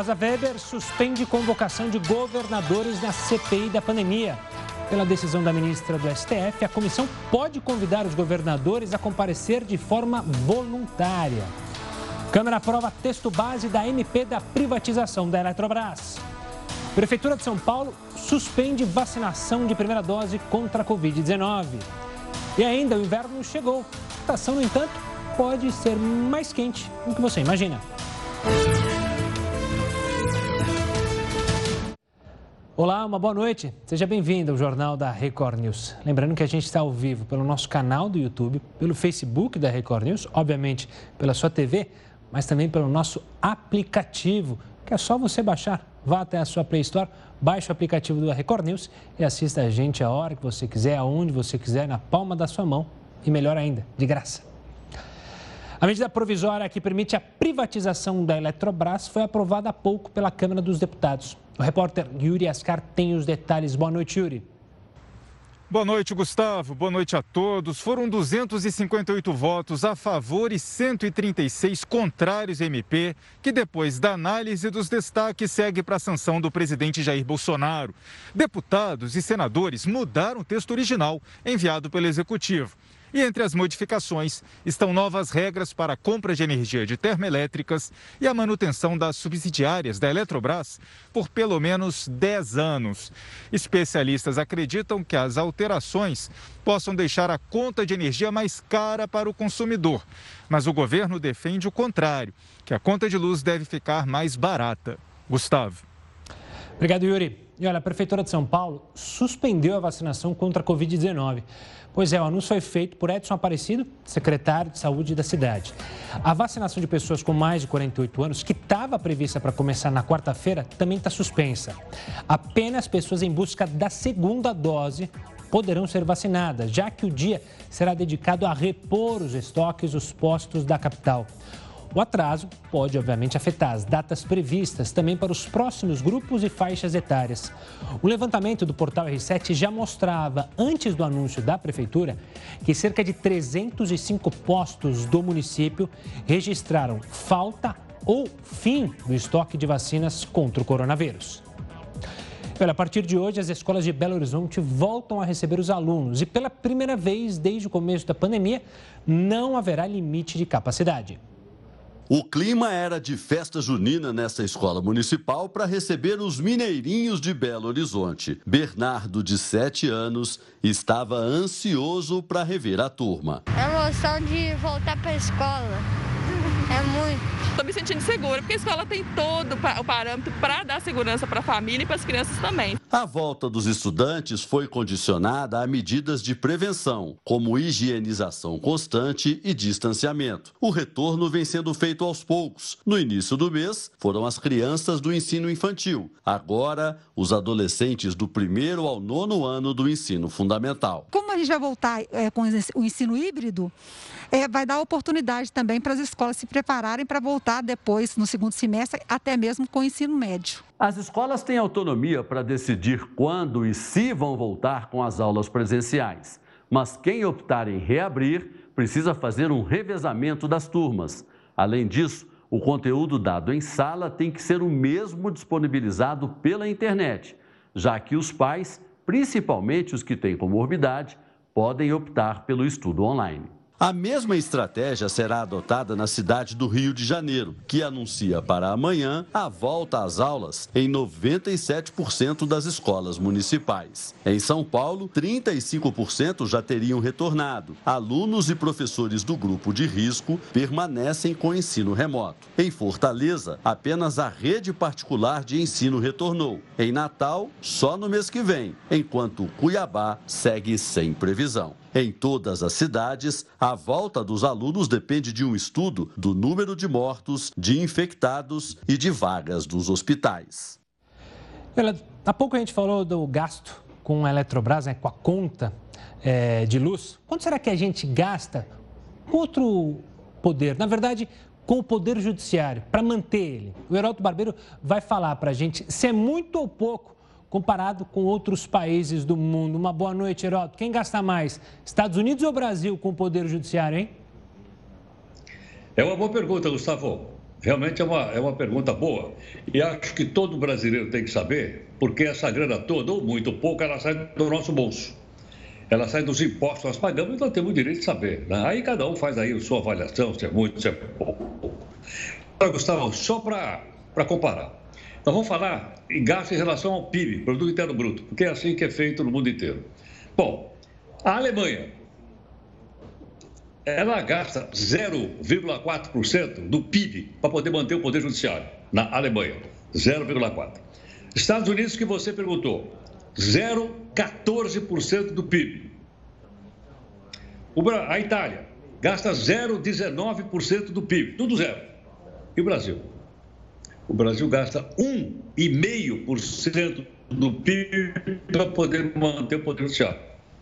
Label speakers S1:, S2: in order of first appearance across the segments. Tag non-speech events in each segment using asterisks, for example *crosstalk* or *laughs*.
S1: Rosa Weber suspende convocação de governadores na CPI da pandemia. Pela decisão da ministra do STF, a comissão pode convidar os governadores a comparecer de forma voluntária. Câmara aprova texto base da MP da privatização da Eletrobras. Prefeitura de São Paulo suspende vacinação de primeira dose contra a Covid-19. E ainda o inverno chegou. A estação, no entanto, pode ser mais quente do que você imagina. Olá, uma boa noite. Seja bem-vindo ao Jornal da Record News. Lembrando que a gente está ao vivo pelo nosso canal do YouTube, pelo Facebook da Record News, obviamente pela sua TV, mas também pelo nosso aplicativo, que é só você baixar. Vá até a sua Play Store, baixe o aplicativo do Record News e assista a gente a hora que você quiser, aonde você quiser, na palma da sua mão e melhor ainda, de graça. A medida provisória que permite a privatização da Eletrobras foi aprovada há pouco pela Câmara dos Deputados. O repórter Yuri Ascar tem os detalhes. Boa noite, Yuri.
S2: Boa noite, Gustavo. Boa noite a todos. Foram 258 votos a favor e 136 contrários MP, que depois da análise dos destaques segue para a sanção do presidente Jair Bolsonaro. Deputados e senadores mudaram o texto original enviado pelo Executivo. E entre as modificações estão novas regras para a compra de energia de termoelétricas e a manutenção das subsidiárias da Eletrobras por pelo menos 10 anos. Especialistas acreditam que as alterações possam deixar a conta de energia mais cara para o consumidor. Mas o governo defende o contrário, que a conta de luz deve ficar mais barata. Gustavo.
S1: Obrigado, Yuri. E olha, a Prefeitura de São Paulo suspendeu a vacinação contra a Covid-19. Pois é, o anúncio foi feito por Edson Aparecido, secretário de Saúde da cidade. A vacinação de pessoas com mais de 48 anos, que estava prevista para começar na quarta-feira, também está suspensa. Apenas pessoas em busca da segunda dose poderão ser vacinadas, já que o dia será dedicado a repor os estoques dos postos da capital. O atraso pode, obviamente, afetar as datas previstas também para os próximos grupos e faixas etárias. O levantamento do portal R7 já mostrava, antes do anúncio da Prefeitura, que cerca de 305 postos do município registraram falta ou fim do estoque de vacinas contra o coronavírus. Olha, a partir de hoje, as escolas de Belo Horizonte voltam a receber os alunos e, pela primeira vez desde o começo da pandemia, não haverá limite de capacidade.
S3: O clima era de festa junina nessa escola municipal para receber os mineirinhos de Belo Horizonte. Bernardo, de 7 anos, estava ansioso para rever a turma.
S4: A emoção de voltar para a escola é muito
S5: estou me sentindo segura, porque a escola tem todo o parâmetro para dar segurança para a família e para as crianças também.
S3: A volta dos estudantes foi condicionada a medidas de prevenção, como higienização constante e distanciamento. O retorno vem sendo feito aos poucos. No início do mês, foram as crianças do ensino infantil. Agora, os adolescentes do primeiro ao nono ano do ensino fundamental.
S6: Como a gente vai voltar é, com o ensino híbrido, é, vai dar oportunidade também para as escolas se prepararem para voltar depois, no segundo semestre, até mesmo com o ensino médio.
S3: As escolas têm autonomia para decidir quando e se vão voltar com as aulas presenciais. Mas quem optar em reabrir precisa fazer um revezamento das turmas. Além disso, o conteúdo dado em sala tem que ser o mesmo disponibilizado pela internet, já que os pais, principalmente os que têm comorbidade, podem optar pelo estudo online. A mesma estratégia será adotada na cidade do Rio de Janeiro, que anuncia para amanhã a volta às aulas em 97% das escolas municipais. Em São Paulo, 35% já teriam retornado. Alunos e professores do grupo de risco permanecem com ensino remoto. Em Fortaleza, apenas a rede particular de ensino retornou. Em Natal, só no mês que vem, enquanto Cuiabá segue sem previsão. Em todas as cidades, a volta dos alunos depende de um estudo do número de mortos, de infectados e de vagas dos hospitais.
S1: Há pouco a gente falou do gasto com a Eletrobras, né, com a conta é, de luz. Quanto será que a gente gasta com outro poder? Na verdade, com o Poder Judiciário, para manter ele. O Heraldo Barbeiro vai falar para a gente se é muito ou pouco comparado com outros países do mundo. Uma boa noite, Heroto. Quem gasta mais, Estados Unidos ou Brasil com o Poder Judiciário, hein?
S7: É uma boa pergunta, Gustavo. Realmente é uma, é uma pergunta boa. E acho que todo brasileiro tem que saber, porque essa grana toda, ou muito ou pouco, ela sai do nosso bolso. Ela sai dos impostos que nós pagamos, então temos o direito de saber. Né? Aí cada um faz aí a sua avaliação, se é muito, se é pouco. Agora, Gustavo, só para comparar. Nós vamos falar em gasto em relação ao PIB, Produto Interno Bruto, porque é assim que é feito no mundo inteiro. Bom, a Alemanha, ela gasta 0,4% do PIB para poder manter o Poder Judiciário na Alemanha. 0,4%. Estados Unidos, que você perguntou, 0,14% do PIB. A Itália gasta 0,19% do PIB, tudo zero. E o Brasil? O Brasil gasta 1,5% do PIB para poder manter o Poder Judiciário.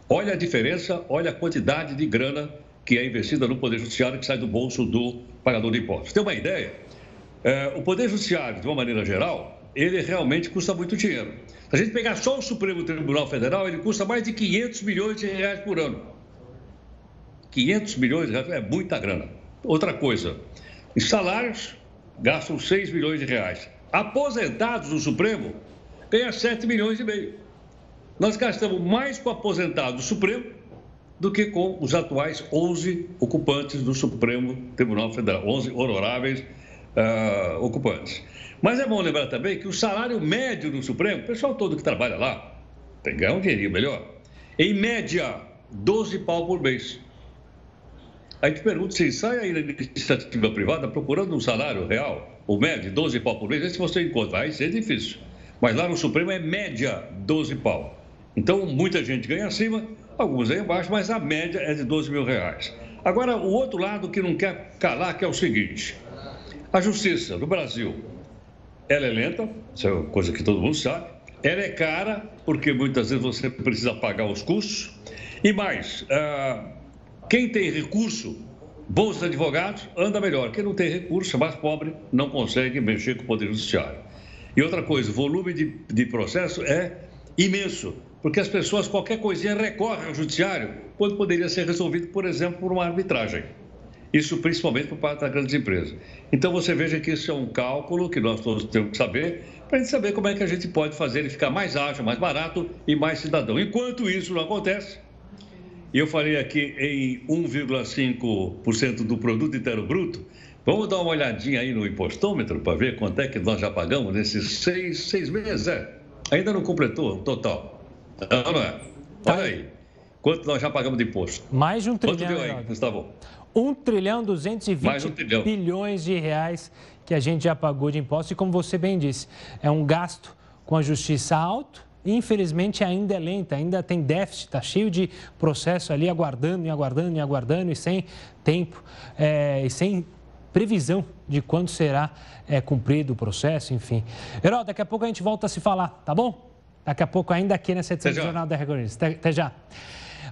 S7: Olha a diferença, olha a quantidade de grana que é investida no Poder Judiciário que sai do bolso do pagador de impostos. Tem uma ideia? É, o Poder Judiciário, de uma maneira geral, ele realmente custa muito dinheiro. Se a gente pegar só o Supremo Tribunal Federal, ele custa mais de 500 milhões de reais por ano. 500 milhões de reais é muita grana. Outra coisa, em salários, gastam 6 milhões de reais. Aposentados no Supremo ganham 7 milhões e meio. Nós gastamos mais com aposentados do Supremo do que com os atuais 11 ocupantes do Supremo Tribunal Federal, 11 honoráveis uh, ocupantes. Mas é bom lembrar também que o salário médio do Supremo, o pessoal todo que trabalha lá, tem que ganhar um dinheirinho melhor, em média, 12 pau por mês. A gente pergunta se sai aí na iniciativa privada procurando um salário real, ou médio, 12 pau por mês, se você encontra, aí é difícil. Mas lá no Supremo é média 12 pau. Então, muita gente ganha acima, alguns aí embaixo, mas a média é de 12 mil reais. Agora, o outro lado que não quer calar, que é o seguinte: a justiça do Brasil, ela é lenta, isso é uma coisa que todo mundo sabe, ela é cara, porque muitas vezes você precisa pagar os custos, e mais, ah, quem tem recurso, bons advogados, anda melhor. Quem não tem recurso, mais pobre, não consegue mexer com o Poder Judiciário. E outra coisa, o volume de, de processo é imenso porque as pessoas, qualquer coisinha, recorrem ao judiciário, quando poderia ser resolvido, por exemplo, por uma arbitragem. Isso principalmente por parte das grandes empresas. Então você veja que isso é um cálculo que nós todos temos que saber, para a gente saber como é que a gente pode fazer ele ficar mais ágil, mais barato e mais cidadão. Enquanto isso não acontece, e eu falei aqui em 1,5% do produto interno bruto, vamos dar uma olhadinha aí no impostômetro para ver quanto é que nós já pagamos nesses seis, seis meses. É, ainda não completou o total. Não, não é. Olha aí. Quanto nós já pagamos de imposto?
S1: Mais de um trilhão.
S7: Quanto deu aí, Gustavo?
S1: 1 trilhão 220 um trilhão. bilhões de reais que a gente já pagou de imposto. E como você bem disse, é um gasto com a justiça alto. Infelizmente ainda é lenta, ainda tem déficit, está cheio de processo ali aguardando e aguardando e aguardando e sem tempo é, e sem previsão de quando será é, cumprido o processo, enfim. Herói, daqui a pouco a gente volta a se falar, tá bom? Daqui a pouco, ainda aqui nessa edição do Jornal da Record News. Até, até já.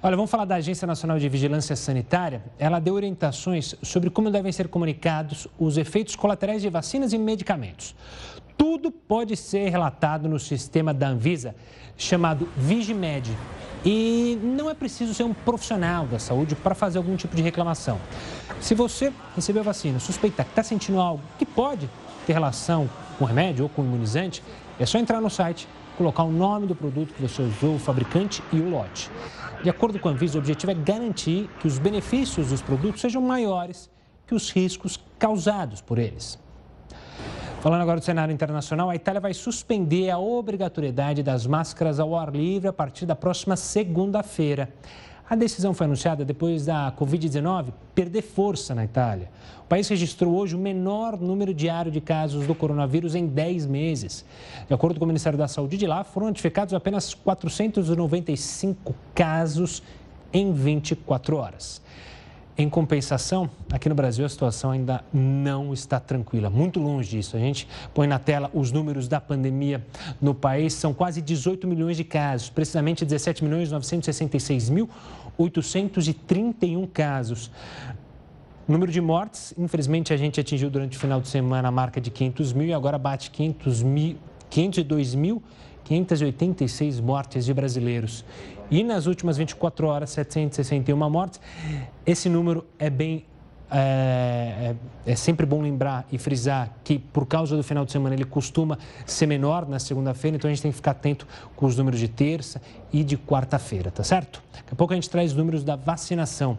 S1: Olha, vamos falar da Agência Nacional de Vigilância Sanitária. Ela deu orientações sobre como devem ser comunicados os efeitos colaterais de vacinas e medicamentos. Tudo pode ser relatado no sistema da Anvisa, chamado Vigimed. E não é preciso ser um profissional da saúde para fazer algum tipo de reclamação. Se você recebeu a vacina, suspeitar que está sentindo algo que pode ter relação com remédio ou com imunizante, é só entrar no site colocar o nome do produto que você usou, o fabricante e o lote. De acordo com a Anvisa, o objetivo é garantir que os benefícios dos produtos sejam maiores que os riscos causados por eles. Falando agora do cenário internacional, a Itália vai suspender a obrigatoriedade das máscaras ao ar livre a partir da próxima segunda-feira. A decisão foi anunciada depois da Covid-19 perder força na Itália. O país registrou hoje o menor número diário de casos do coronavírus em 10 meses. De acordo com o Ministério da Saúde de lá, foram notificados apenas 495 casos em 24 horas. Em compensação, aqui no Brasil a situação ainda não está tranquila, muito longe disso. A gente põe na tela os números da pandemia no país, são quase 18 milhões de casos, precisamente 17 milhões 966 mil 831 casos. Número de mortes, infelizmente a gente atingiu durante o final de semana a marca de 500 mil e agora bate 500 mil, 502 mil 586 mortes de brasileiros. E nas últimas 24 horas, 761 mortes. Esse número é bem é, é, é, sempre bom lembrar e frisar que, por causa do final de semana, ele costuma ser menor na segunda-feira, então a gente tem que ficar atento com os números de terça e de quarta-feira, tá certo? Daqui a pouco a gente traz os números da vacinação.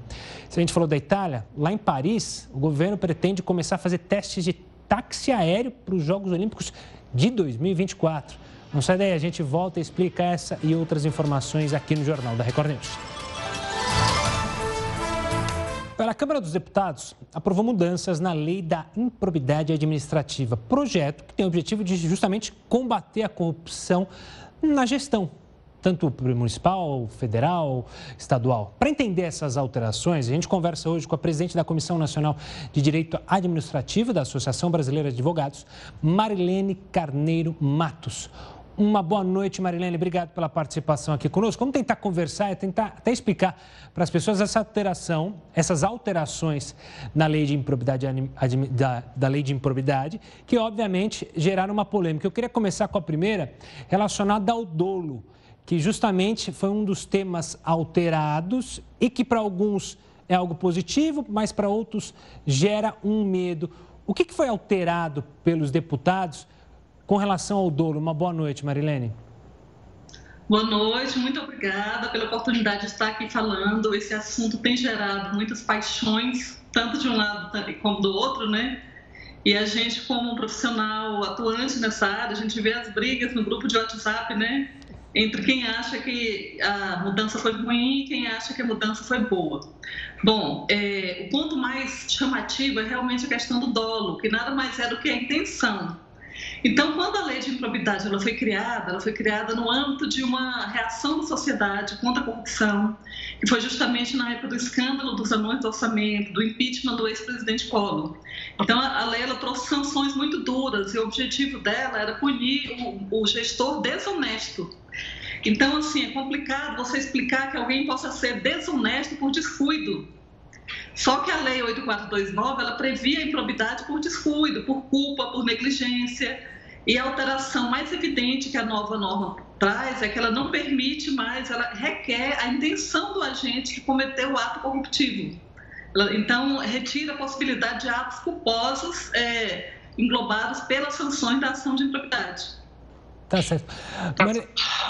S1: Se a gente falou da Itália, lá em Paris, o governo pretende começar a fazer testes de táxi aéreo para os Jogos Olímpicos de 2024. Não sai daí, a gente volta e explica essa e outras informações aqui no Jornal da Record News. A Câmara dos Deputados aprovou mudanças na lei da improbidade administrativa, projeto que tem o objetivo de justamente combater a corrupção na gestão, tanto municipal, federal, estadual. Para entender essas alterações, a gente conversa hoje com a presidente da Comissão Nacional de Direito Administrativo da Associação Brasileira de Advogados, Marilene Carneiro Matos. Uma boa noite, Marilene. Obrigado pela participação aqui conosco. Vamos tentar conversar e tentar até explicar para as pessoas essa alteração, essas alterações na lei de improbidade, da, da lei de improbidade, que obviamente geraram uma polêmica. Eu queria começar com a primeira, relacionada ao dolo, que justamente foi um dos temas alterados e que para alguns é algo positivo, mas para outros gera um medo. O que foi alterado pelos deputados? Com relação ao dolo, uma boa noite, Marilene.
S8: Boa noite, muito obrigada pela oportunidade de estar aqui falando. Esse assunto tem gerado muitas paixões, tanto de um lado como do outro, né? E a gente, como um profissional atuante nessa área, a gente vê as brigas no grupo de WhatsApp, né? Entre quem acha que a mudança foi ruim e quem acha que a mudança foi boa. Bom, é, o ponto mais chamativo é realmente a questão do dolo, que nada mais é do que a intenção então, quando a lei de improbidade ela foi criada, ela foi criada no âmbito de uma reação da sociedade contra a corrupção, que foi justamente na época do escândalo dos anões do orçamento, do impeachment do ex-presidente Collor. Então, a lei ela trouxe sanções muito duras e o objetivo dela era punir o, o gestor desonesto. Então, assim, é complicado você explicar que alguém possa ser desonesto por descuido só que a Lei 8429, ela previa a improbidade por descuido, por culpa, por negligência. E a alteração mais evidente que a nova norma traz é que ela não permite mais, ela requer a intenção do agente que cometeu o ato corruptivo. Então, retira a possibilidade de atos culposos é, englobados pelas sanções da ação de improbidade.
S1: Tá certo.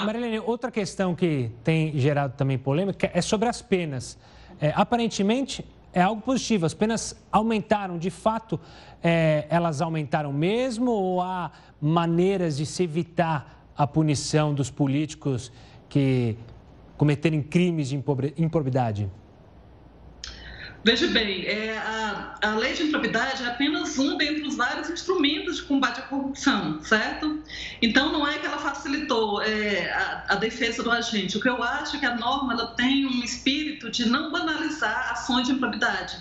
S1: Marilene, outra questão que tem gerado também polêmica é sobre as penas. É, aparentemente, é algo positivo. As penas aumentaram, de fato, é, elas aumentaram mesmo ou há maneiras de se evitar a punição dos políticos que cometerem crimes de improbidade?
S8: Veja bem, é, a, a lei de improbidade é apenas um dentre os vários instrumentos de combate à corrupção, certo? Então, não é que ela facilitou é, a, a, defesa do agente. O que eu acho é que a norma ela tem um espírito de não banalizar ações de improbidade.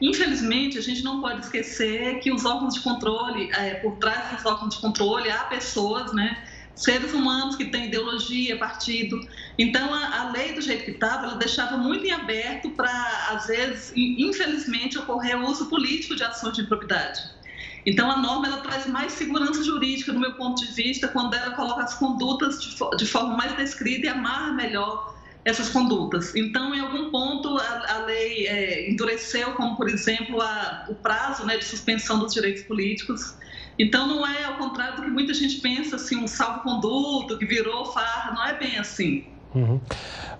S8: Infelizmente, a gente não pode esquecer que os órgãos de controle, é, por trás dos órgãos de controle, há pessoas, né? Seres humanos que têm ideologia, partido. Então, a, a lei do jeito que estava, ela deixava muito em aberto para, às vezes, infelizmente, ocorrer o uso político de ações de improbidade. Então, a norma ela traz mais segurança jurídica, do meu ponto de vista, quando ela coloca as condutas de, de forma mais descrita e amarra melhor essas condutas. Então, em algum ponto, a, a lei é, endureceu, como, por exemplo, a, o prazo né, de suspensão dos direitos políticos. Então, não é ao contrário do que muita gente pensa, assim, um salvo-conduto que virou farra, não é bem assim.
S1: Uhum.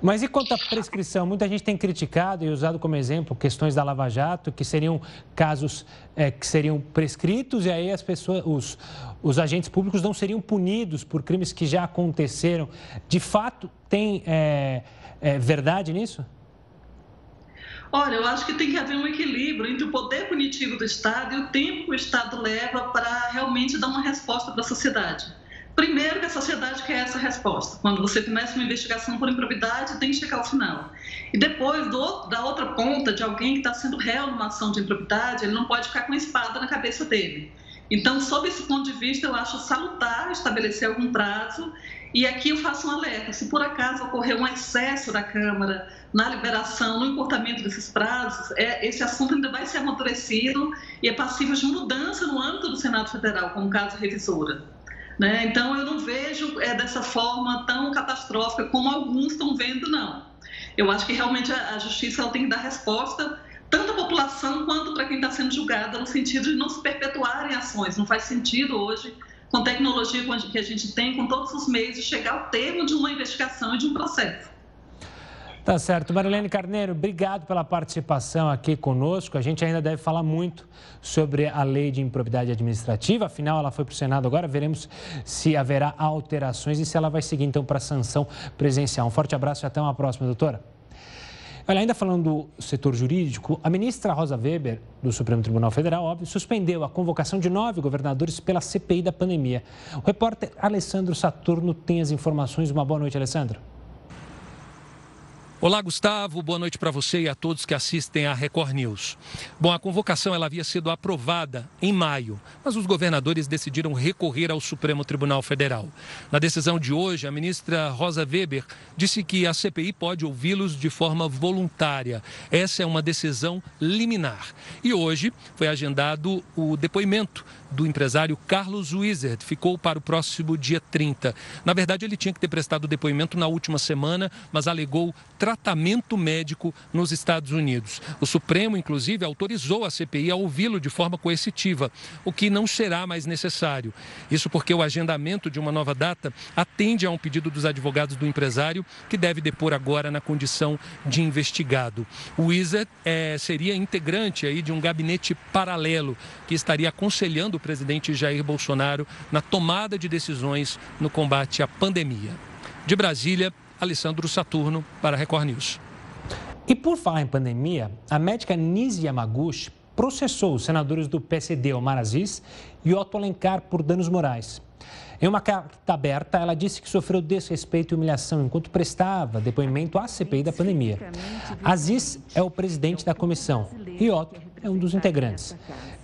S1: Mas e quanto à prescrição? Muita gente tem criticado e usado como exemplo questões da Lava Jato, que seriam casos é, que seriam prescritos e aí as pessoas, os, os agentes públicos não seriam punidos por crimes que já aconteceram. De fato, tem é, é, verdade nisso?
S8: Olha, eu acho que tem que haver um equilíbrio entre o poder punitivo do Estado e o tempo que o Estado leva para realmente dar uma resposta para a sociedade. Primeiro que a sociedade quer essa resposta. Quando você começa uma investigação por improbidade, tem que chegar ao final. E depois, do, da outra ponta, de alguém que está sendo réu numa ação de improbidade, ele não pode ficar com a espada na cabeça dele. Então, sob esse ponto de vista, eu acho salutar estabelecer algum prazo. E aqui eu faço um alerta: se por acaso ocorrer um excesso da Câmara na liberação, no encurtamento desses prazos, é, esse assunto ainda vai ser amadurecido e é passível de mudança no âmbito do Senado Federal, como caso revisora. Né? Então, eu não vejo é, dessa forma tão catastrófica como alguns estão vendo, não. Eu acho que realmente a, a justiça ela tem que dar resposta tanto à população quanto para quem está sendo julgada, no sentido de não se perpetuarem ações. Não faz sentido hoje, com a tecnologia que a gente tem, com todos os meios, de chegar ao termo de uma investigação e de um processo.
S1: Tá certo. Marilene Carneiro, obrigado pela participação aqui conosco. A gente ainda deve falar muito sobre a lei de improbidade administrativa, afinal, ela foi para o Senado agora. Veremos se haverá alterações e se ela vai seguir, então, para a sanção presencial. Um forte abraço e até uma próxima, doutora. Olha, ainda falando do setor jurídico, a ministra Rosa Weber, do Supremo Tribunal Federal, óbvio, suspendeu a convocação de nove governadores pela CPI da pandemia. O repórter Alessandro Saturno tem as informações. Uma boa noite, Alessandro.
S9: Olá, Gustavo. Boa noite para você e a todos que assistem à Record News. Bom, a convocação ela havia sido aprovada em maio, mas os governadores decidiram recorrer ao Supremo Tribunal Federal. Na decisão de hoje, a ministra Rosa Weber disse que a CPI pode ouvi-los de forma voluntária. Essa é uma decisão liminar. E hoje foi agendado o depoimento do empresário Carlos Wizard ficou para o próximo dia 30. Na verdade, ele tinha que ter prestado depoimento na última semana, mas alegou tratamento médico nos Estados Unidos. O Supremo, inclusive, autorizou a CPI a ouvi-lo de forma coercitiva, o que não será mais necessário. Isso porque o agendamento de uma nova data atende a um pedido dos advogados do empresário, que deve depor agora na condição de investigado. O Wizard é, seria integrante aí de um gabinete paralelo que estaria aconselhando presidente Jair Bolsonaro na tomada de decisões no combate à pandemia. De Brasília, Alessandro Saturno para a Record News.
S1: E por falar em pandemia, a médica Nise Yamaguchi processou os senadores do PSD Omar Aziz e Otto Alencar por danos morais. Em uma carta aberta, ela disse que sofreu desrespeito e humilhação enquanto prestava depoimento à CPI da pandemia. Aziz é o presidente da comissão e Otto é um dos integrantes.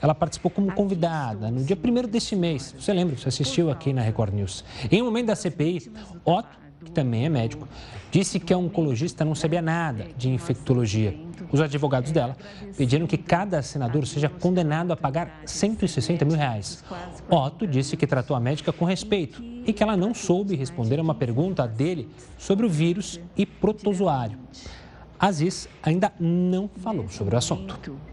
S1: Ela participou como convidada no dia 1 deste mês. Você lembra, você assistiu aqui na Record News. Em um momento da CPI, Otto, que também é médico, disse que a oncologista não sabia nada de infectologia. Os advogados dela pediram que cada senador seja condenado a pagar 160 mil reais. Otto disse que tratou a médica com respeito e que ela não soube responder a uma pergunta dele sobre o vírus e protozoário. Aziz ainda não falou sobre o assunto.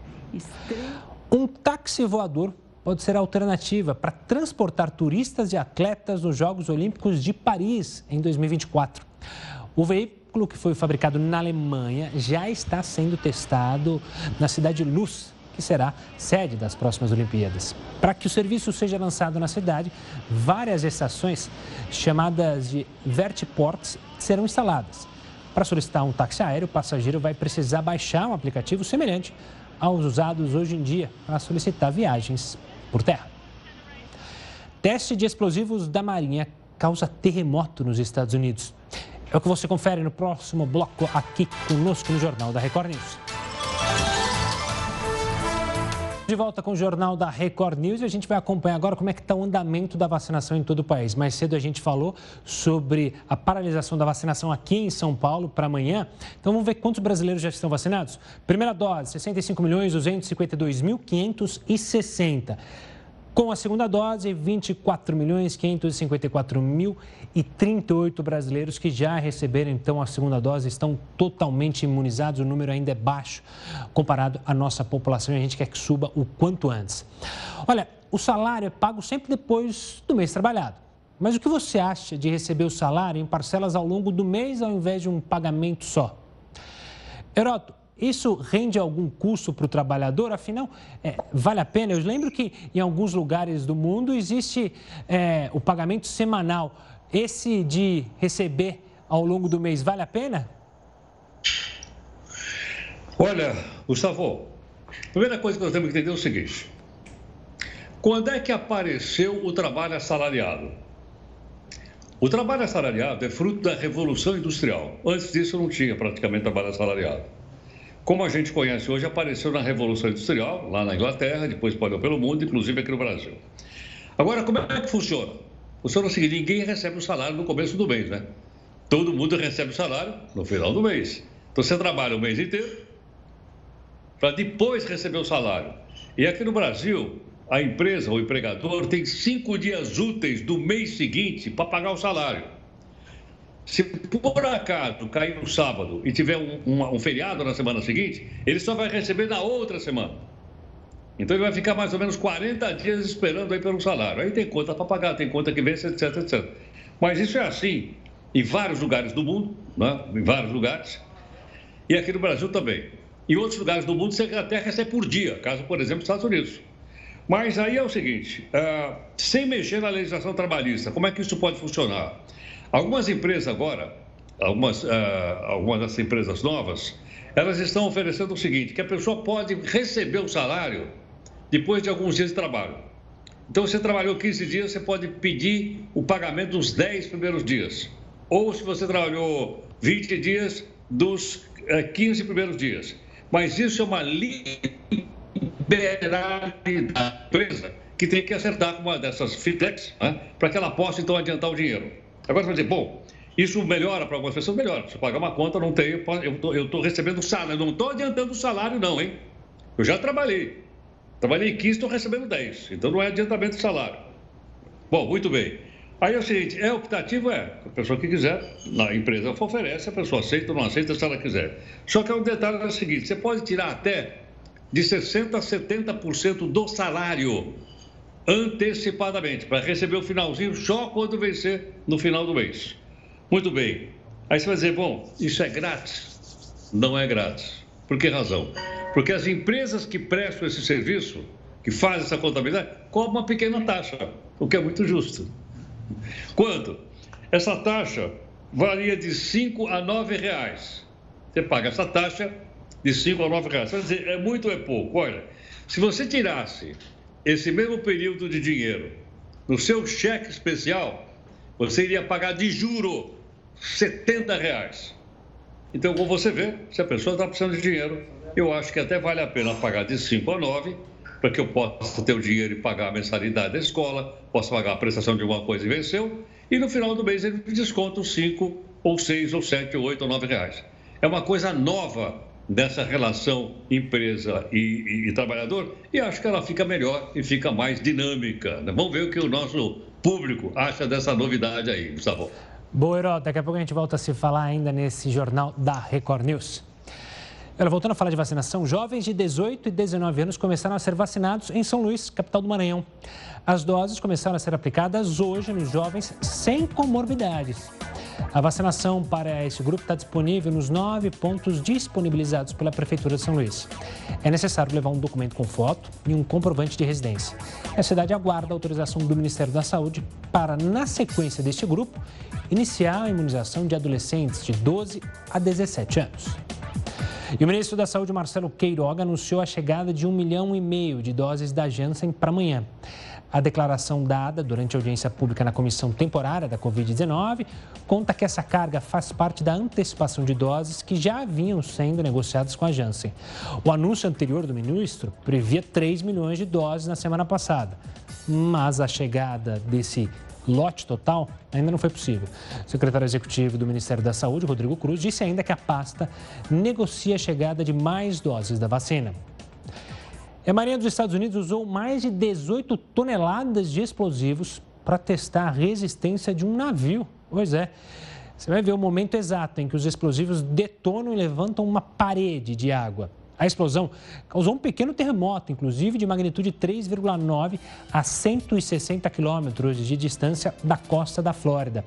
S1: Um táxi voador pode ser alternativa para transportar turistas e atletas nos Jogos Olímpicos de Paris em 2024. O veículo que foi fabricado na Alemanha já está sendo testado na cidade de Luz, que será sede das próximas Olimpíadas. Para que o serviço seja lançado na cidade, várias estações chamadas de vertiports serão instaladas. Para solicitar um táxi aéreo, o passageiro vai precisar baixar um aplicativo semelhante aos usados hoje em dia para solicitar viagens por terra. Teste de explosivos da Marinha causa terremoto nos Estados Unidos. É o que você confere no próximo bloco aqui conosco no Jornal da Record News. De volta com o Jornal da Record News e a gente vai acompanhar agora como é que está o andamento da vacinação em todo o país. Mais cedo a gente falou sobre a paralisação da vacinação aqui em São Paulo para amanhã. Então vamos ver quantos brasileiros já estão vacinados. Primeira dose, 65 milhões 252 mil 560. Com a segunda dose, 24 milhões 554 mil e 38 brasileiros que já receberam então a segunda dose estão totalmente imunizados. O número ainda é baixo comparado à nossa população e a gente quer que suba o quanto antes. Olha, o salário é pago sempre depois do mês trabalhado. Mas o que você acha de receber o salário em parcelas ao longo do mês ao invés de um pagamento só? Heroto, isso rende algum custo para o trabalhador? Afinal, é, vale a pena? Eu lembro que em alguns lugares do mundo existe é, o pagamento semanal. Esse de receber ao longo do mês, vale a pena?
S7: Olha, Gustavo, a primeira coisa que nós temos que entender é o seguinte: quando é que apareceu o trabalho assalariado? O trabalho assalariado é fruto da Revolução Industrial. Antes disso, não tinha praticamente trabalho assalariado. Como a gente conhece hoje, apareceu na Revolução Industrial, lá na Inglaterra, depois espalhou pelo mundo, inclusive aqui no Brasil. Agora, como é que funciona? Funciona o seguinte: ninguém recebe o salário no começo do mês, né? Todo mundo recebe o salário no final do mês. Então você trabalha o mês inteiro para depois receber o salário. E aqui no Brasil, a empresa, o empregador, tem cinco dias úteis do mês seguinte para pagar o salário. Se por acaso cair no sábado e tiver um, um, um feriado na semana seguinte, ele só vai receber na outra semana. Então ele vai ficar mais ou menos 40 dias esperando aí pelo salário. Aí tem conta para pagar, tem conta que vence, etc, etc. Mas isso é assim em vários lugares do mundo, né? em vários lugares, e aqui no Brasil também. Em outros lugares do mundo você até recebe por dia, caso, por exemplo, Estados Unidos. Mas aí é o seguinte, uh, sem mexer na legislação trabalhista, como é que isso pode funcionar? Algumas empresas agora, algumas, uh, algumas dessas empresas novas, elas estão oferecendo o seguinte, que a pessoa pode receber o salário depois de alguns dias de trabalho. Então, você trabalhou 15 dias, você pode pedir o pagamento dos 10 primeiros dias. Ou se você trabalhou 20 dias, dos 15 eh, primeiros dias. Mas isso é uma liberalidade da empresa que tem que acertar com uma dessas fintechs né, para que ela possa, então, adiantar o dinheiro. Agora, você vai dizer, bom, isso melhora para algumas pessoas? Melhora. Se pagar uma conta, não tem, eu estou recebendo salário, não estou adiantando o salário, não, hein? Eu já trabalhei. Trabalhei 15, estou recebendo 10. Então não é adiantamento de salário. Bom, muito bem. Aí é o seguinte, é optativo? É. A pessoa que quiser, na empresa oferece, a pessoa aceita ou não aceita se ela quiser. Só que é um detalhe é o seguinte, você pode tirar até de 60% a 70% do salário antecipadamente, para receber o finalzinho só quando vencer no final do mês. Muito bem. Aí você vai dizer, bom, isso é grátis? Não é grátis. Por que razão? Porque as empresas que prestam esse serviço, que fazem essa contabilidade, cobram uma pequena taxa, o que é muito justo. Quanto? Essa taxa varia de 5 a 9 reais. Você paga essa taxa de 5 a 9 reais. Quer dizer, é muito ou é pouco? Olha, se você tirasse esse mesmo período de dinheiro no seu cheque especial, você iria pagar de juro 70 reais. Então, como você vê, se a pessoa está precisando de dinheiro, eu acho que até vale a pena pagar de 5 a 9 para que eu possa ter o dinheiro e pagar a mensalidade da escola, possa pagar a prestação de alguma coisa e venceu, e no final do mês ele desconta os 5, ou 6, ou 7, ou 8, ou 9 reais. É uma coisa nova dessa relação empresa e, e, e, trabalhador e acho que ela fica melhor e fica mais dinâmica. Né? Vamos ver o que o nosso público acha dessa novidade aí, Gustavo.
S1: Boa, Herói. Daqui a pouco a gente volta a se falar ainda nesse jornal da Record News. Ela voltando a falar de vacinação, jovens de 18 e 19 anos começaram a ser vacinados em São Luís, capital do Maranhão. As doses começaram a ser aplicadas hoje nos jovens sem comorbidades. A vacinação para esse grupo está disponível nos nove pontos disponibilizados pela Prefeitura de São Luís. É necessário levar um documento com foto e um comprovante de residência. A cidade aguarda a autorização do Ministério da Saúde para, na sequência deste grupo, iniciar a imunização de adolescentes de 12 a 17 anos. E o ministro da Saúde, Marcelo Queiroga, anunciou a chegada de um milhão e meio de doses da Janssen para amanhã. A declaração dada durante a audiência pública na comissão temporária da Covid-19 conta que essa carga faz parte da antecipação de doses que já vinham sendo negociadas com a Janssen. O anúncio anterior do ministro previa 3 milhões de doses na semana passada, mas a chegada desse lote total ainda não foi possível. O secretário executivo do Ministério da Saúde, Rodrigo Cruz, disse ainda que a pasta negocia a chegada de mais doses da vacina. A Marinha dos Estados Unidos usou mais de 18 toneladas de explosivos para testar a resistência de um navio. Pois é. Você vai ver o momento exato em que os explosivos detonam e levantam uma parede de água. A explosão causou um pequeno terremoto, inclusive de magnitude 3,9 a 160 quilômetros de distância da costa da Flórida.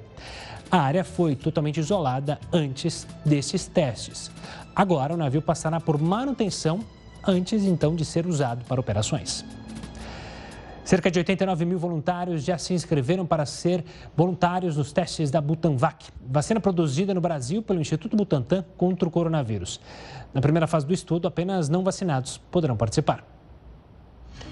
S1: A área foi totalmente isolada antes desses testes. Agora, o navio passará por manutenção antes então de ser usado para operações. Cerca de 89 mil voluntários já se inscreveram para ser voluntários nos testes da Butanvac, vacina produzida no Brasil pelo Instituto Butantan contra o coronavírus. Na primeira fase do estudo, apenas não vacinados poderão participar.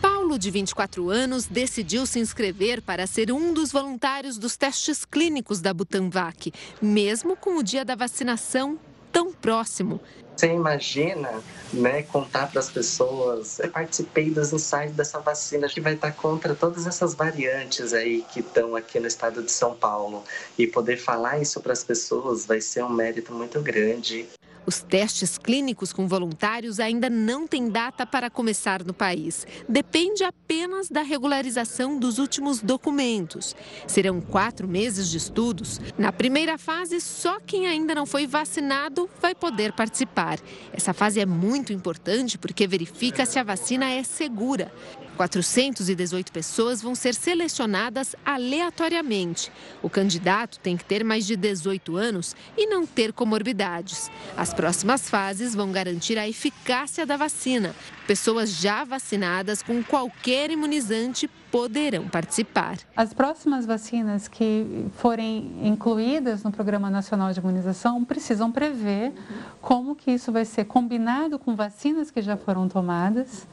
S10: Paulo, de 24 anos, decidiu se inscrever para ser um dos voluntários dos testes clínicos da Butanvac, mesmo com o dia da vacinação tão próximo.
S11: Você imagina, né, contar para as pessoas, eu participei dos ensaios dessa vacina que vai estar contra todas essas variantes aí que estão aqui no estado de São Paulo e poder falar isso para as pessoas vai ser um mérito muito grande.
S10: Os testes clínicos com voluntários ainda não têm data para começar no país. Depende apenas da regularização dos últimos documentos. Serão quatro meses de estudos. Na primeira fase, só quem ainda não foi vacinado vai poder participar. Essa fase é muito importante porque verifica se a vacina é segura. 418 pessoas vão ser selecionadas aleatoriamente. O candidato tem que ter mais de 18 anos e não ter comorbidades. As próximas fases vão garantir a eficácia da vacina. Pessoas já vacinadas com qualquer imunizante poderão participar.
S12: As próximas vacinas que forem incluídas no Programa Nacional de Imunização precisam prever como que isso vai ser combinado com vacinas que já foram tomadas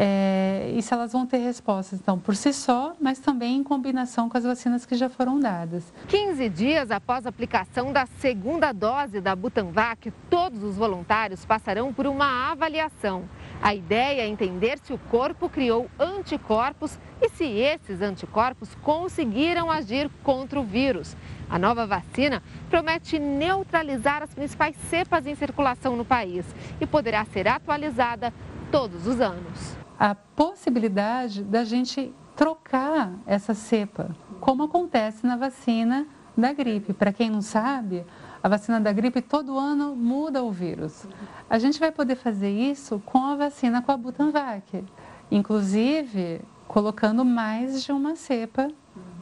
S12: é, e se elas vão ter respostas, então, por si só, mas também em combinação com as vacinas que já foram dadas.
S10: 15 dias após a aplicação da segunda dose da Butanvac, todos os voluntários passarão por uma avaliação. A ideia é entender se o corpo criou anticorpos e se esses anticorpos conseguiram agir contra o vírus. A nova vacina promete neutralizar as principais cepas em circulação no país e poderá ser atualizada todos os anos
S12: a possibilidade da gente trocar essa cepa, como acontece na vacina da gripe. Para quem não sabe, a vacina da gripe todo ano muda o vírus. A gente vai poder fazer isso com a vacina com a Butanvac, inclusive colocando mais de uma cepa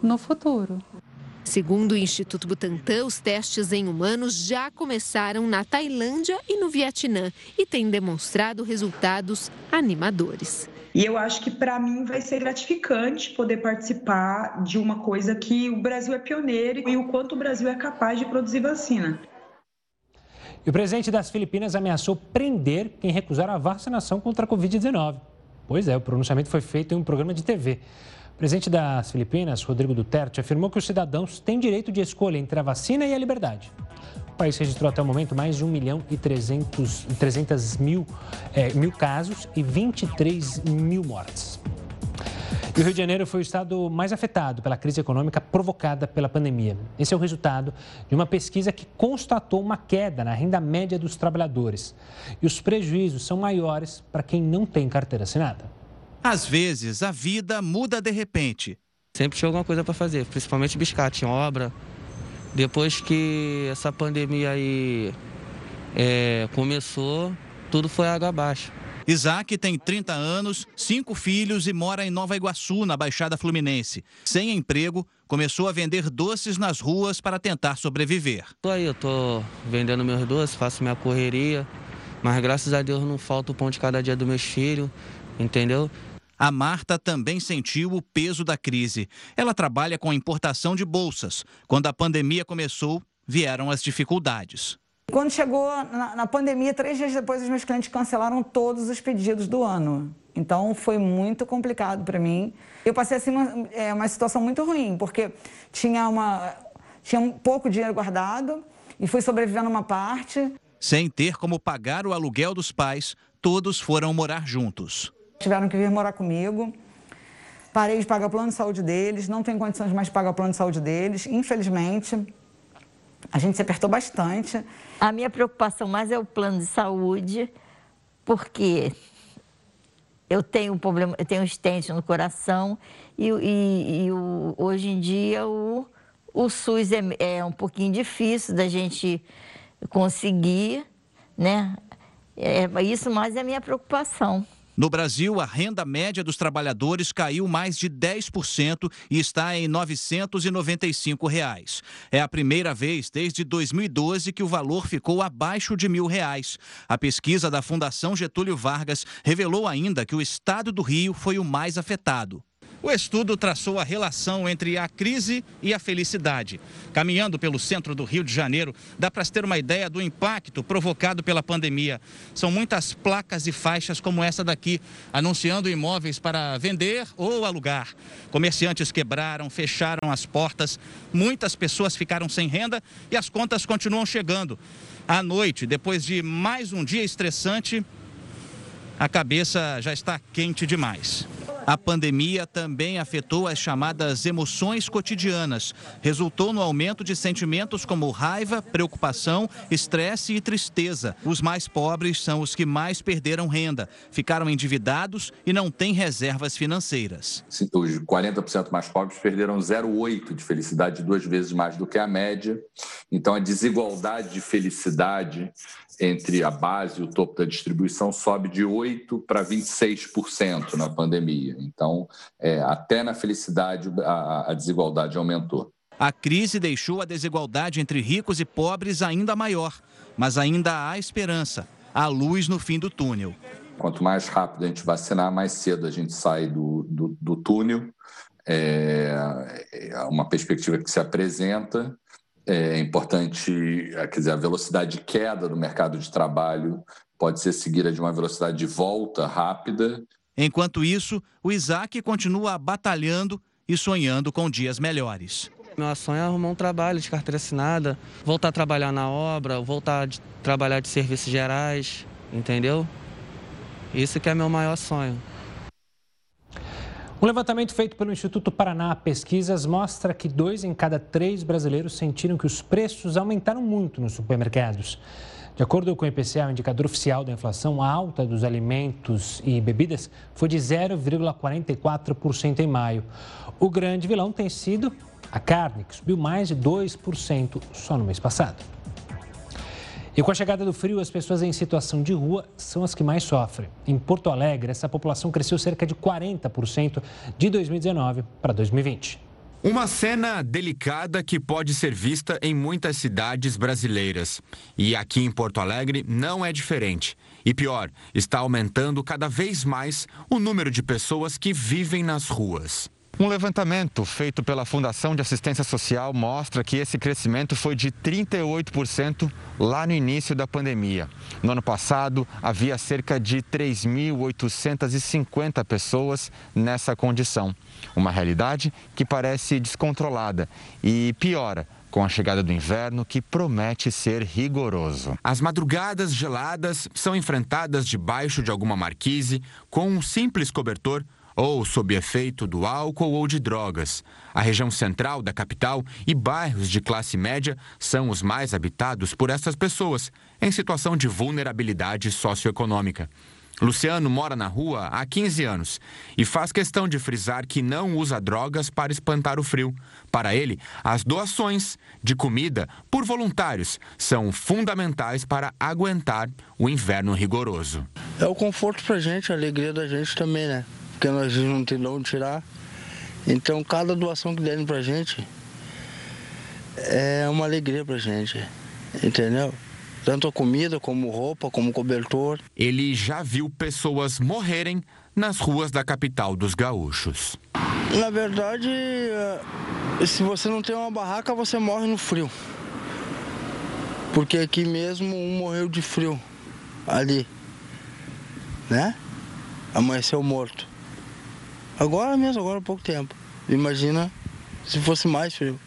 S12: no futuro.
S10: Segundo o Instituto Butantan, os testes em humanos já começaram na Tailândia e no Vietnã e têm demonstrado resultados animadores.
S13: E eu acho que para mim vai ser gratificante poder participar de uma coisa que o Brasil é pioneiro e o quanto o Brasil é capaz de produzir vacina.
S1: E o presidente das Filipinas ameaçou prender quem recusar a vacinação contra a Covid-19. Pois é, o pronunciamento foi feito em um programa de TV. O presidente das Filipinas, Rodrigo Duterte, afirmou que os cidadãos têm direito de escolha entre a vacina e a liberdade. O país registrou até o momento mais de 1 milhão e 300, 300 mil, é, mil casos e 23 mil mortes. E o Rio de Janeiro foi o estado mais afetado pela crise econômica provocada pela pandemia. Esse é o resultado de uma pesquisa que constatou uma queda na renda média dos trabalhadores. E os prejuízos são maiores para quem não tem carteira assinada.
S14: Às vezes, a vida muda de repente.
S15: Sempre tinha alguma coisa para fazer, principalmente biscate, tinha obra. Depois que essa pandemia aí é, começou, tudo foi água abaixo.
S14: Isaac tem 30 anos, cinco filhos e mora em Nova Iguaçu, na Baixada Fluminense. Sem emprego, começou a vender doces nas ruas para tentar sobreviver.
S15: Tô aí, eu tô vendendo meus doces, faço minha correria, mas graças a Deus não falta o pão de cada dia dos meus filhos, entendeu?
S14: A Marta também sentiu o peso da crise. Ela trabalha com importação de bolsas. Quando a pandemia começou, vieram as dificuldades.
S16: Quando chegou na, na, pandemia, três dias depois, os meus clientes cancelaram todos os pedidos do ano. Então, foi muito complicado para mim. Eu passei assim, uma, é, uma situação muito ruim, porque tinha, uma, tinha um pouco dinheiro guardado e fui sobrevivendo uma parte.
S14: Sem ter como pagar o aluguel dos pais, todos foram morar juntos.
S16: Tiveram que vir morar comigo. Parei de pagar o plano de saúde deles, não tenho condições mais de pagar o plano de saúde deles, infelizmente. A gente se apertou bastante.
S17: A minha preocupação mais é o plano de saúde, porque eu tenho um problema, eu tenho um estente no coração e, e, e o, hoje em dia o, o SUS é, é, um pouquinho difícil da gente conseguir, né? É, isso mais é a minha preocupação.
S14: No Brasil, a renda média dos trabalhadores caiu mais de 10% e está em 995 reais. É a primeira vez desde 2012 que o valor ficou abaixo de mil reais. A pesquisa da Fundação Getúlio Vargas revelou ainda que o estado do Rio foi o mais afetado. O estudo traçou a relação entre a crise e a felicidade. Caminhando pelo centro do Rio de Janeiro, dá para ter uma ideia do impacto provocado pela pandemia. São muitas placas e faixas como essa daqui, anunciando imóveis para vender ou alugar. Comerciantes quebraram, fecharam as portas, muitas pessoas ficaram sem renda e as contas continuam chegando. À noite, depois de mais um dia estressante, a cabeça já está quente demais. A pandemia também afetou as chamadas emoções cotidianas. Resultou no aumento de sentimentos como raiva, preocupação, estresse e tristeza. Os mais pobres são os que mais perderam renda, ficaram endividados e não têm reservas financeiras.
S18: Os 40% mais pobres perderam 0,8 de felicidade, duas vezes mais do que a média. Então, a desigualdade de felicidade entre a base e o topo da distribuição sobe de 8% para 26% na pandemia. Então, é, até na felicidade, a, a desigualdade aumentou.
S14: A crise deixou a desigualdade entre ricos e pobres ainda maior, mas ainda há esperança, há luz no fim do túnel.
S18: Quanto mais rápido a gente vacinar, mais cedo a gente sai do, do, do túnel. É, é uma perspectiva que se apresenta é importante, é, quer dizer, a velocidade de queda do mercado de trabalho pode ser seguida de uma velocidade de volta rápida.
S14: Enquanto isso, o Isaac continua batalhando e sonhando com dias melhores.
S15: Meu sonho é arrumar um trabalho de carteira assinada, voltar a trabalhar na obra, voltar a trabalhar de serviços gerais, entendeu? Isso que é meu maior sonho.
S1: Um levantamento feito pelo Instituto Paraná Pesquisas mostra que dois em cada três brasileiros sentiram que os preços aumentaram muito nos supermercados. De acordo com o IPCA, o indicador oficial da inflação, a alta dos alimentos e bebidas foi de 0,44% em maio. O grande vilão tem sido a carne, que subiu mais de 2% só no mês passado. E com a chegada do frio, as pessoas em situação de rua são as que mais sofrem. Em Porto Alegre, essa população cresceu cerca de 40% de 2019 para 2020.
S19: Uma cena delicada que pode ser vista em muitas cidades brasileiras. E aqui em Porto Alegre não é diferente. E pior, está aumentando cada vez mais o número de pessoas que vivem nas ruas.
S2: Um levantamento feito pela Fundação de Assistência Social mostra que esse crescimento foi de 38% lá no início da pandemia. No ano passado, havia cerca de 3.850 pessoas nessa condição. Uma realidade que parece descontrolada e piora com a chegada do inverno, que promete ser rigoroso.
S19: As madrugadas geladas são enfrentadas debaixo de alguma marquise, com um simples cobertor ou sob efeito do álcool ou de drogas. A região central da capital e bairros de classe média são os mais habitados por essas pessoas, em situação de vulnerabilidade socioeconômica. Luciano mora na rua há 15 anos e faz questão de frisar que não usa drogas para espantar o frio. Para ele, as doações de comida por voluntários são fundamentais para aguentar o inverno rigoroso.
S15: É o conforto para a gente, a alegria da gente também, né? Porque nós não tem de onde tirar. Então cada doação que derem pra gente é uma alegria pra gente, entendeu? Tanto a comida, como roupa, como cobertor.
S19: Ele já viu pessoas morrerem nas ruas da capital dos gaúchos.
S15: Na verdade, eh, se você não tem uma barraca, você morre no frio. Porque aqui mesmo um morreu de frio, ali, né? Amanheceu morto. Agora mesmo, agora há pouco tempo. Imagina se fosse mais frio.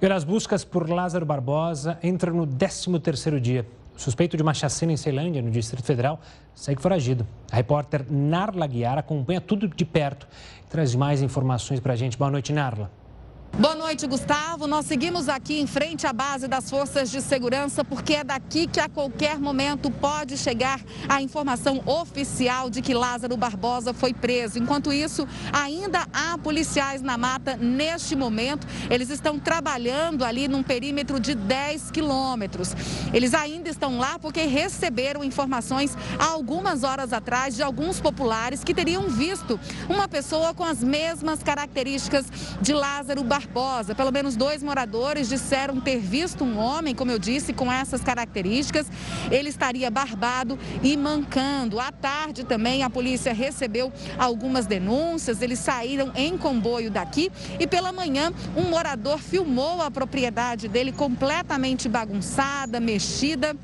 S1: As buscas por Lázaro Barbosa entram no 13º dia. O suspeito de uma chacina em Ceilândia, no Distrito Federal, segue foragido. A repórter Narla Guiar acompanha tudo de perto e traz mais informações para a gente. Boa noite, Narla.
S20: Boa noite, Gustavo. Nós seguimos aqui em frente à base das forças de segurança, porque é daqui que a qualquer momento pode chegar a informação oficial de que Lázaro Barbosa foi preso. Enquanto isso, ainda há policiais na mata neste momento. Eles estão trabalhando ali num perímetro de 10 quilômetros. Eles ainda estão lá porque receberam informações há algumas horas atrás de alguns populares que teriam visto uma pessoa com as mesmas características de Lázaro Barbosa Barbosa. Pelo menos dois moradores disseram ter visto um homem, como eu disse, com essas características. Ele estaria barbado e mancando. À tarde também a polícia recebeu algumas denúncias. Eles saíram em comboio daqui e pela manhã um morador filmou a propriedade dele completamente bagunçada, mexida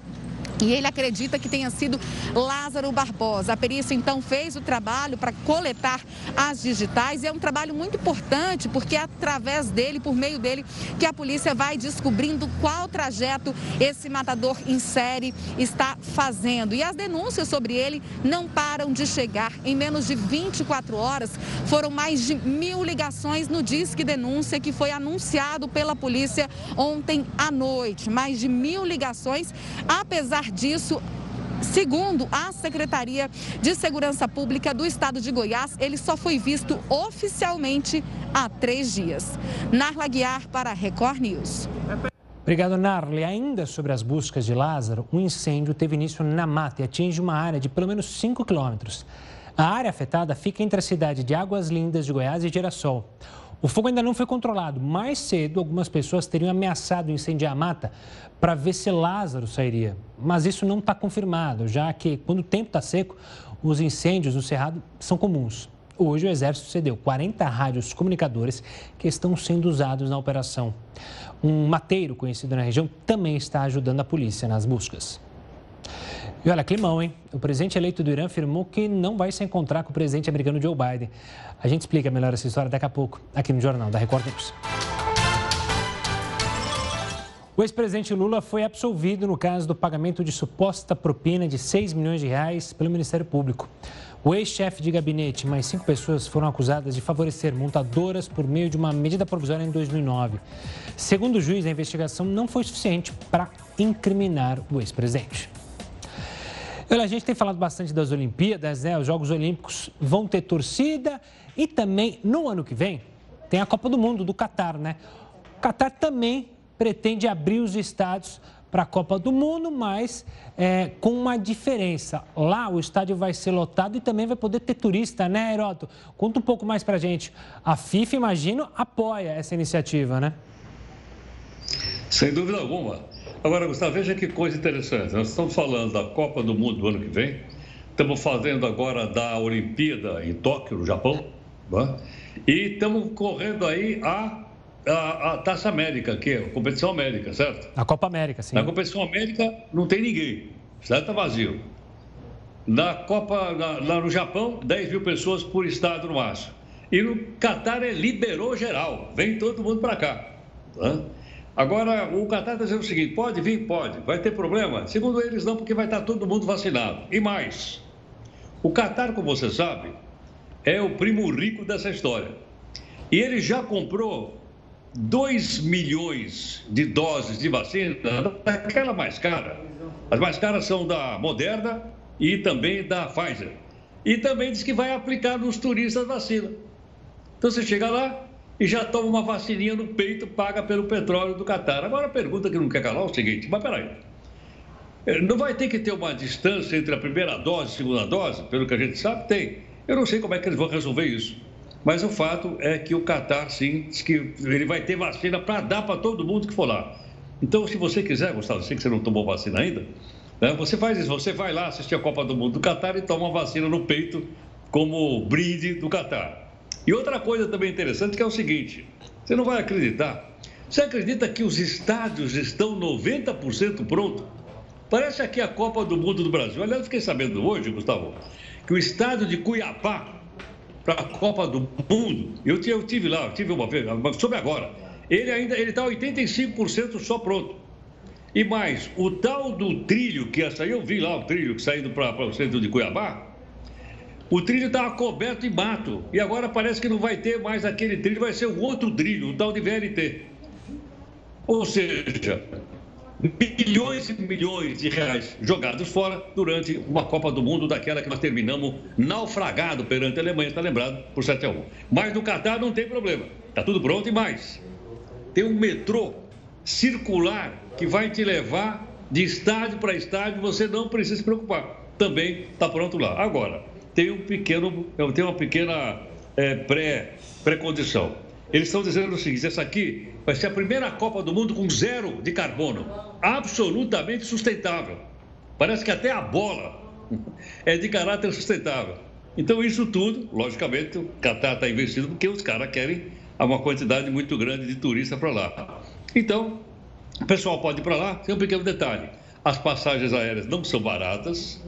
S20: E ele acredita que tenha sido Lázaro Barbosa. A perícia então fez o trabalho para coletar as digitais e é um trabalho muito importante porque é através dele, por meio dele, que a polícia vai descobrindo qual trajeto esse matador em série está fazendo. E as denúncias sobre ele não param de chegar. Em menos de 24 horas, foram mais de mil ligações no Disque Denúncia que foi anunciado pela polícia ontem à noite. Mais de mil ligações, apesar Disso, Segundo a Secretaria de Segurança Pública do Estado de Goiás, ele só foi visto oficialmente há três dias. Narla Guiar para Record News.
S1: Obrigado, Narli. Ainda sobre as buscas de Lázaro, um incêndio teve início na mata e atinge uma área de pelo menos 5 quilômetros. A área afetada fica entre a cidade de Águas Lindas de Goiás e Girassol. O fogo ainda não foi controlado. Mais cedo, algumas pessoas teriam ameaçado incendiar a mata para ver se Lázaro sairia. Mas isso não está confirmado, já que quando o tempo está seco, os incêndios no Cerrado são comuns. Hoje, o Exército cedeu 40 rádios comunicadores que estão sendo usados na operação. Um mateiro conhecido na região também está ajudando a polícia nas buscas. E olha, climão, hein? O presidente eleito do Irã afirmou que não vai se encontrar com o presidente americano Joe Biden. A gente explica melhor essa história daqui a pouco, aqui no Jornal da Record News. O ex-presidente Lula foi absolvido no caso do pagamento de suposta propina de 6 milhões de reais pelo Ministério Público. O ex-chefe de gabinete e mais cinco pessoas foram acusadas de favorecer montadoras por meio de uma medida provisória em 2009. Segundo o juiz, a investigação não foi suficiente para incriminar o ex-presidente. Olha, a gente tem falado bastante das Olimpíadas, né? Os Jogos Olímpicos vão ter torcida e também no ano que vem tem a Copa do Mundo do Catar, né? O Catar também pretende abrir os estádios para a Copa do Mundo, mas é, com uma diferença. Lá o estádio vai ser lotado e também vai poder ter turista, né, Heroto? Conta um pouco mais para a gente. A FIFA, imagino, apoia essa iniciativa, né?
S7: Sem dúvida alguma. Agora, Gustavo, veja que coisa interessante. Nós estamos falando da Copa do Mundo do ano que vem, estamos fazendo agora da Olimpíada em Tóquio, no Japão, né? e estamos correndo aí a, a, a, Taça América, que é a competição América, certo?
S1: A Copa América, sim.
S7: Na competição América não tem ninguém, estádio está vazio. Na Copa, na, lá no Japão, 10 mil pessoas por estado no máximo. E no Catar é liberou geral, vem todo mundo para cá. Né? Agora, o Qatar está dizendo o seguinte: pode vir? Pode. Vai ter problema? Segundo eles, não, porque vai estar todo mundo vacinado. E mais: o Qatar, como você sabe, é o primo rico dessa história. E ele já comprou 2 milhões de doses de vacina daquela mais cara. As mais caras são da Moderna e também da Pfizer. E também diz que vai aplicar nos turistas a vacina. Então você chega lá, e já toma uma vacininha no peito paga pelo petróleo do Catar. Agora a pergunta que não quer calar é o seguinte, mas peraí, é, não vai ter que ter uma distância entre a primeira dose e a segunda dose? Pelo que a gente sabe, tem. Eu não sei como é que eles vão resolver isso. Mas o fato é que o Catar, sim, diz que ele vai ter vacina para dar para todo mundo que for lá. Então, se você quiser, Gustavo, sei que você não tomou vacina ainda, né, você faz isso, você vai lá assistir a Copa do Mundo do Catar e toma uma vacina no peito como brinde do Catar. E outra coisa também interessante que é o seguinte: você não vai acreditar. Você acredita que os estádios estão 90% prontos? Parece aqui a Copa do Mundo do Brasil. Aliás, eu fiquei sabendo hoje, Gustavo, que o estádio de Cuiabá para a Copa do Mundo, eu, eu tive lá, eu tive uma vez, sobre agora, ele ainda ele está 85% só pronto. E mais, o tal do trilho que essa eu vi lá, o trilho que saindo para o centro de Cuiabá, o trilho estava coberto em mato e agora parece que não vai ter mais aquele trilho, vai ser o outro trilho, o tal de VLT. Ou seja, milhões e milhões de reais jogados fora durante uma Copa do Mundo daquela que nós terminamos naufragado perante a Alemanha, está lembrado, por 7 a 1. Mas no Catar não tem problema, está tudo pronto e mais. Tem um metrô circular que vai te levar de estádio para estádio, você não precisa se preocupar. Também está pronto lá. Agora, tem um pequeno, tem uma pequena é, pré, pré-condição. Eles estão dizendo o seguinte: essa aqui vai ser a primeira Copa do Mundo com zero de carbono, absolutamente sustentável. Parece que até a bola *laughs* é de caráter sustentável. Então, isso tudo, logicamente, o Qatar está investindo porque os caras querem uma quantidade muito grande de turistas para lá. Então, o pessoal pode ir para lá, tem um pequeno detalhe. as passagens aéreas não são baratas,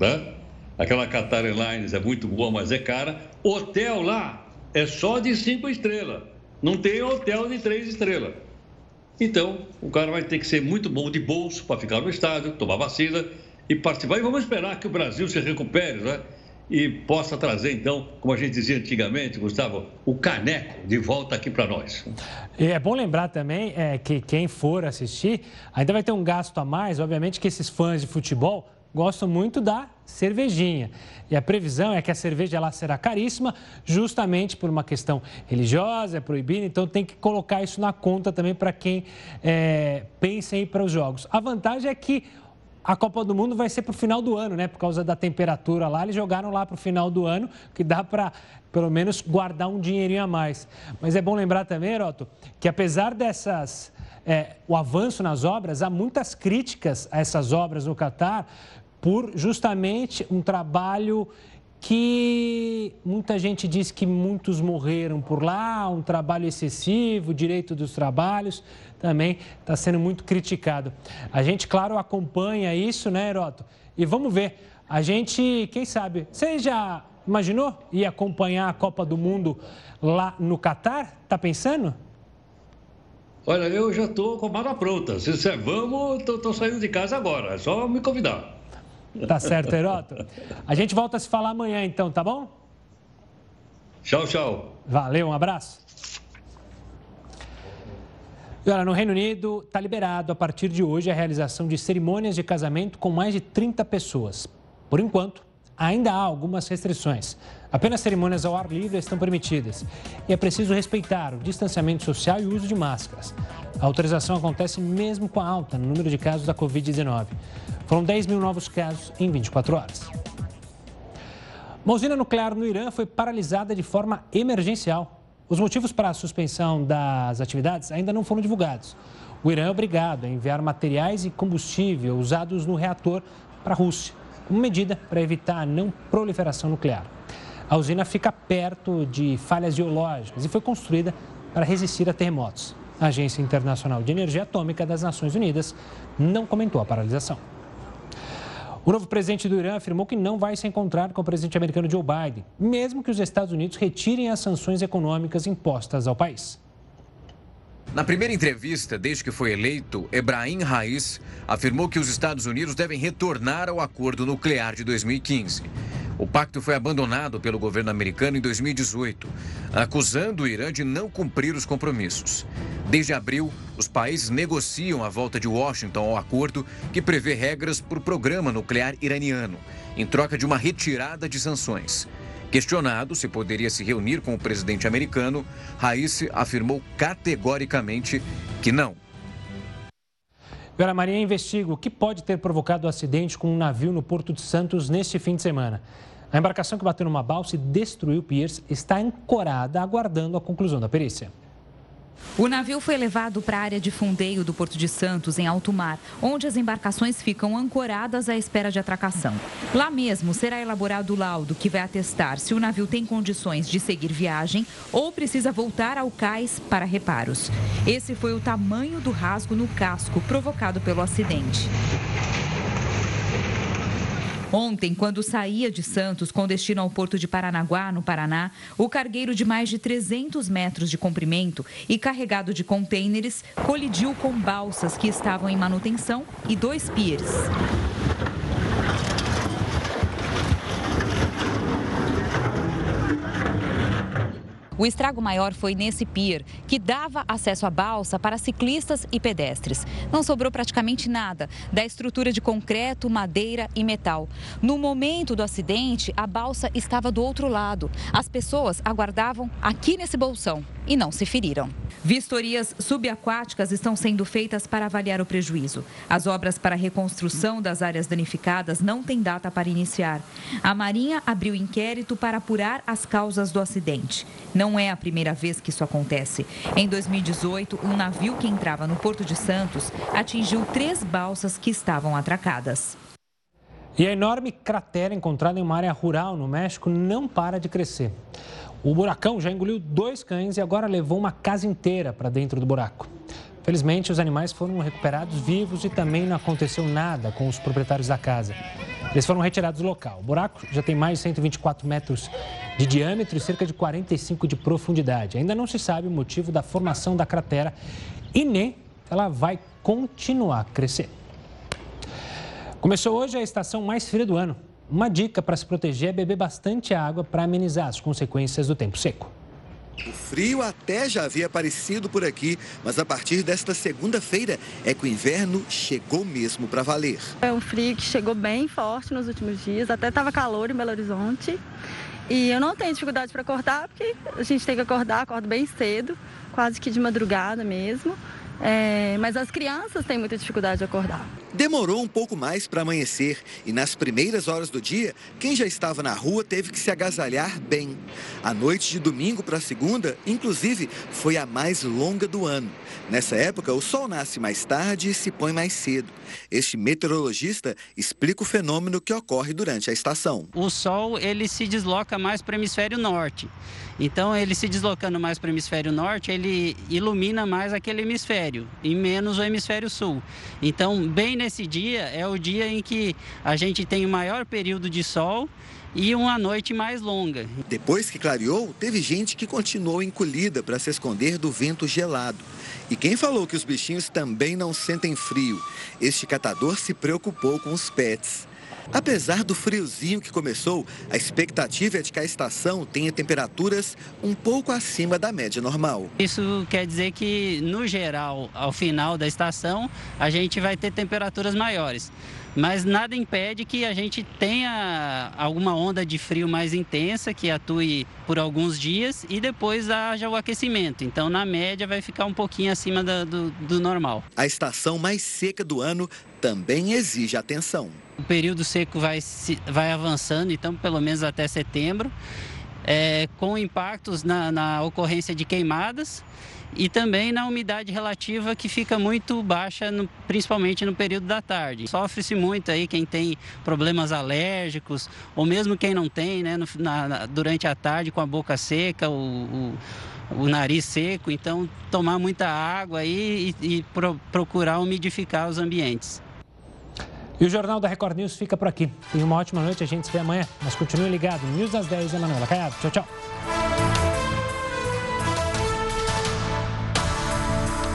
S7: né? Aquela Qatar Airlines é muito boa, mas é cara. Hotel lá é só de cinco estrelas. Não tem hotel de três estrelas. Então, o cara vai ter que ser muito bom de bolso para ficar no estádio, tomar vacina e participar. E vamos esperar que o Brasil se recupere, né? E possa trazer, então, como a gente dizia antigamente, Gustavo, o caneco de volta aqui para nós.
S1: E é bom lembrar também é, que quem for assistir ainda vai ter um gasto a mais. Obviamente que esses fãs de futebol gostam muito da cervejinha. E a previsão é que a cerveja lá será caríssima, justamente por uma questão religiosa, é proibida, então tem que colocar isso na conta também para quem é, pensa em ir para os jogos. A vantagem é que a Copa do Mundo vai ser para o final do ano, né? Por causa da temperatura lá, eles jogaram lá para o final do ano, que dá para pelo menos guardar um dinheirinho a mais. Mas é bom lembrar também, Heroto, que apesar dessas é, o avanço nas obras, há muitas críticas a essas obras no Catar, por justamente um trabalho que muita gente diz que muitos morreram por lá, um trabalho excessivo, direito dos trabalhos, também está sendo muito criticado. A gente, claro, acompanha isso, né, Heroto? E vamos ver. A gente, quem sabe, você já imaginou ir acompanhar a Copa do Mundo lá no Catar? Tá pensando?
S7: Olha, eu já estou com a mala pronta. Se você vamos, estou saindo de casa agora. É só me convidar.
S1: Tá certo, Heroto. A gente volta a se falar amanhã, então, tá bom?
S7: Tchau, tchau.
S1: Valeu, um abraço. E olha, no Reino Unido está liberado a partir de hoje a realização de cerimônias de casamento com mais de 30 pessoas. Por enquanto, ainda há algumas restrições. Apenas cerimônias ao ar livre estão permitidas. E é preciso respeitar o distanciamento social e o uso de máscaras. A autorização acontece mesmo com a alta no número de casos da Covid-19. Foram 10 mil novos casos em 24 horas. Uma usina nuclear no Irã foi paralisada de forma emergencial. Os motivos para a suspensão das atividades ainda não foram divulgados. O Irã é obrigado a enviar materiais e combustível usados no reator para a Rússia, como medida para evitar a não proliferação nuclear. A usina fica perto de falhas geológicas e foi construída para resistir a terremotos. A Agência Internacional de Energia Atômica das Nações Unidas não comentou a paralisação. O novo presidente do Irã afirmou que não vai se encontrar com o presidente americano Joe Biden, mesmo que os Estados Unidos retirem as sanções econômicas impostas ao país.
S21: Na primeira entrevista, desde que foi eleito, Ebrahim Raiz afirmou que os Estados Unidos devem retornar ao acordo nuclear de 2015. O pacto foi abandonado pelo governo americano em 2018, acusando o Irã de não cumprir os compromissos. Desde abril, os países negociam a volta de Washington ao acordo que prevê regras para o programa nuclear iraniano, em troca de uma retirada de sanções. Questionado se poderia se reunir com o presidente americano, Raísse afirmou categoricamente que não.
S1: Vera Maria investiga o que pode ter provocado o acidente com um navio no Porto de Santos neste fim de semana. A embarcação que bateu numa balsa e destruiu o piers está ancorada, aguardando a conclusão da perícia.
S22: O navio foi levado para a área de fundeio do Porto de Santos, em alto mar, onde as embarcações ficam ancoradas à espera de atracação. Lá mesmo será elaborado o laudo que vai atestar se o navio tem condições de seguir viagem ou precisa voltar ao cais para reparos. Esse foi o tamanho do rasgo no casco provocado pelo acidente. Ontem, quando saía de Santos com destino ao porto de Paranaguá, no Paraná, o cargueiro de mais de 300 metros de comprimento e carregado de contêineres colidiu com balsas que estavam em manutenção e dois piers. O estrago maior foi nesse pier, que dava acesso à balsa para ciclistas e pedestres. Não sobrou praticamente nada da estrutura de concreto, madeira e metal. No momento do acidente, a balsa estava do outro lado. As pessoas aguardavam aqui nesse bolsão e não se feriram. Vistorias subaquáticas estão sendo feitas para avaliar o prejuízo. As obras para a reconstrução das áreas danificadas não têm data para iniciar. A Marinha abriu inquérito para apurar as causas do acidente. Não é a primeira vez que isso acontece. Em 2018, um navio que entrava no Porto de Santos atingiu três balsas que estavam atracadas.
S1: E a enorme cratera encontrada em uma área rural no México não para de crescer. O buracão já engoliu dois cães e agora levou uma casa inteira para dentro do buraco. Felizmente, os animais foram recuperados vivos e também não aconteceu nada com os proprietários da casa. Eles foram retirados do local. O buraco já tem mais de 124 metros de diâmetro e cerca de 45 de profundidade. Ainda não se sabe o motivo da formação da cratera e nem ela vai continuar a crescer. Começou hoje a estação mais fria do ano. Uma dica para se proteger é beber bastante água para amenizar as consequências do tempo seco.
S23: O frio até já havia aparecido por aqui, mas a partir desta segunda-feira é que o inverno chegou mesmo para valer.
S24: É um frio que chegou bem forte nos últimos dias, até estava calor em Belo Horizonte. E eu não tenho dificuldade para acordar, porque a gente tem que acordar, acordo bem cedo, quase que de madrugada mesmo. É, mas as crianças têm muita dificuldade de acordar.
S23: Demorou um pouco mais para amanhecer e nas primeiras horas do dia, quem já estava na rua teve que se agasalhar bem. A noite de domingo para segunda, inclusive, foi a mais longa do ano. Nessa época, o sol nasce mais tarde e se põe mais cedo. Este meteorologista explica o fenômeno que ocorre durante a estação.
S25: O sol ele se desloca mais para o hemisfério norte. Então, ele se deslocando mais para o hemisfério norte, ele ilumina mais aquele hemisfério e menos o hemisfério sul. Então, bem nesse dia é o dia em que a gente tem o maior período de sol e uma noite mais longa.
S23: Depois que clareou, teve gente que continuou encolhida para se esconder do vento gelado. E quem falou que os bichinhos também não sentem frio? Este catador se preocupou com os pets. Apesar do friozinho que começou, a expectativa é de que a estação tenha temperaturas um pouco acima da média normal.
S25: Isso quer dizer que, no geral, ao final da estação, a gente vai ter temperaturas maiores. Mas nada impede que a gente tenha alguma onda de frio mais intensa que atue por alguns dias e depois haja o aquecimento. Então, na média, vai ficar um pouquinho acima do, do, do normal.
S23: A estação mais seca do ano também exige atenção.
S25: O período seco vai, vai avançando, então pelo menos até setembro, é, com impactos na, na ocorrência de queimadas e também na umidade relativa que fica muito baixa, no, principalmente no período da tarde. Sofre-se muito aí quem tem problemas alérgicos, ou mesmo quem não tem, né, no, na, durante a tarde com a boca seca, o, o, o nariz seco. Então, tomar muita água aí e, e pro, procurar umidificar os ambientes.
S1: E o Jornal da Record News fica por aqui. Tenha uma ótima noite, a gente se vê amanhã. Mas continue ligado. News às 10, Emanuela Caiado. Tchau, tchau.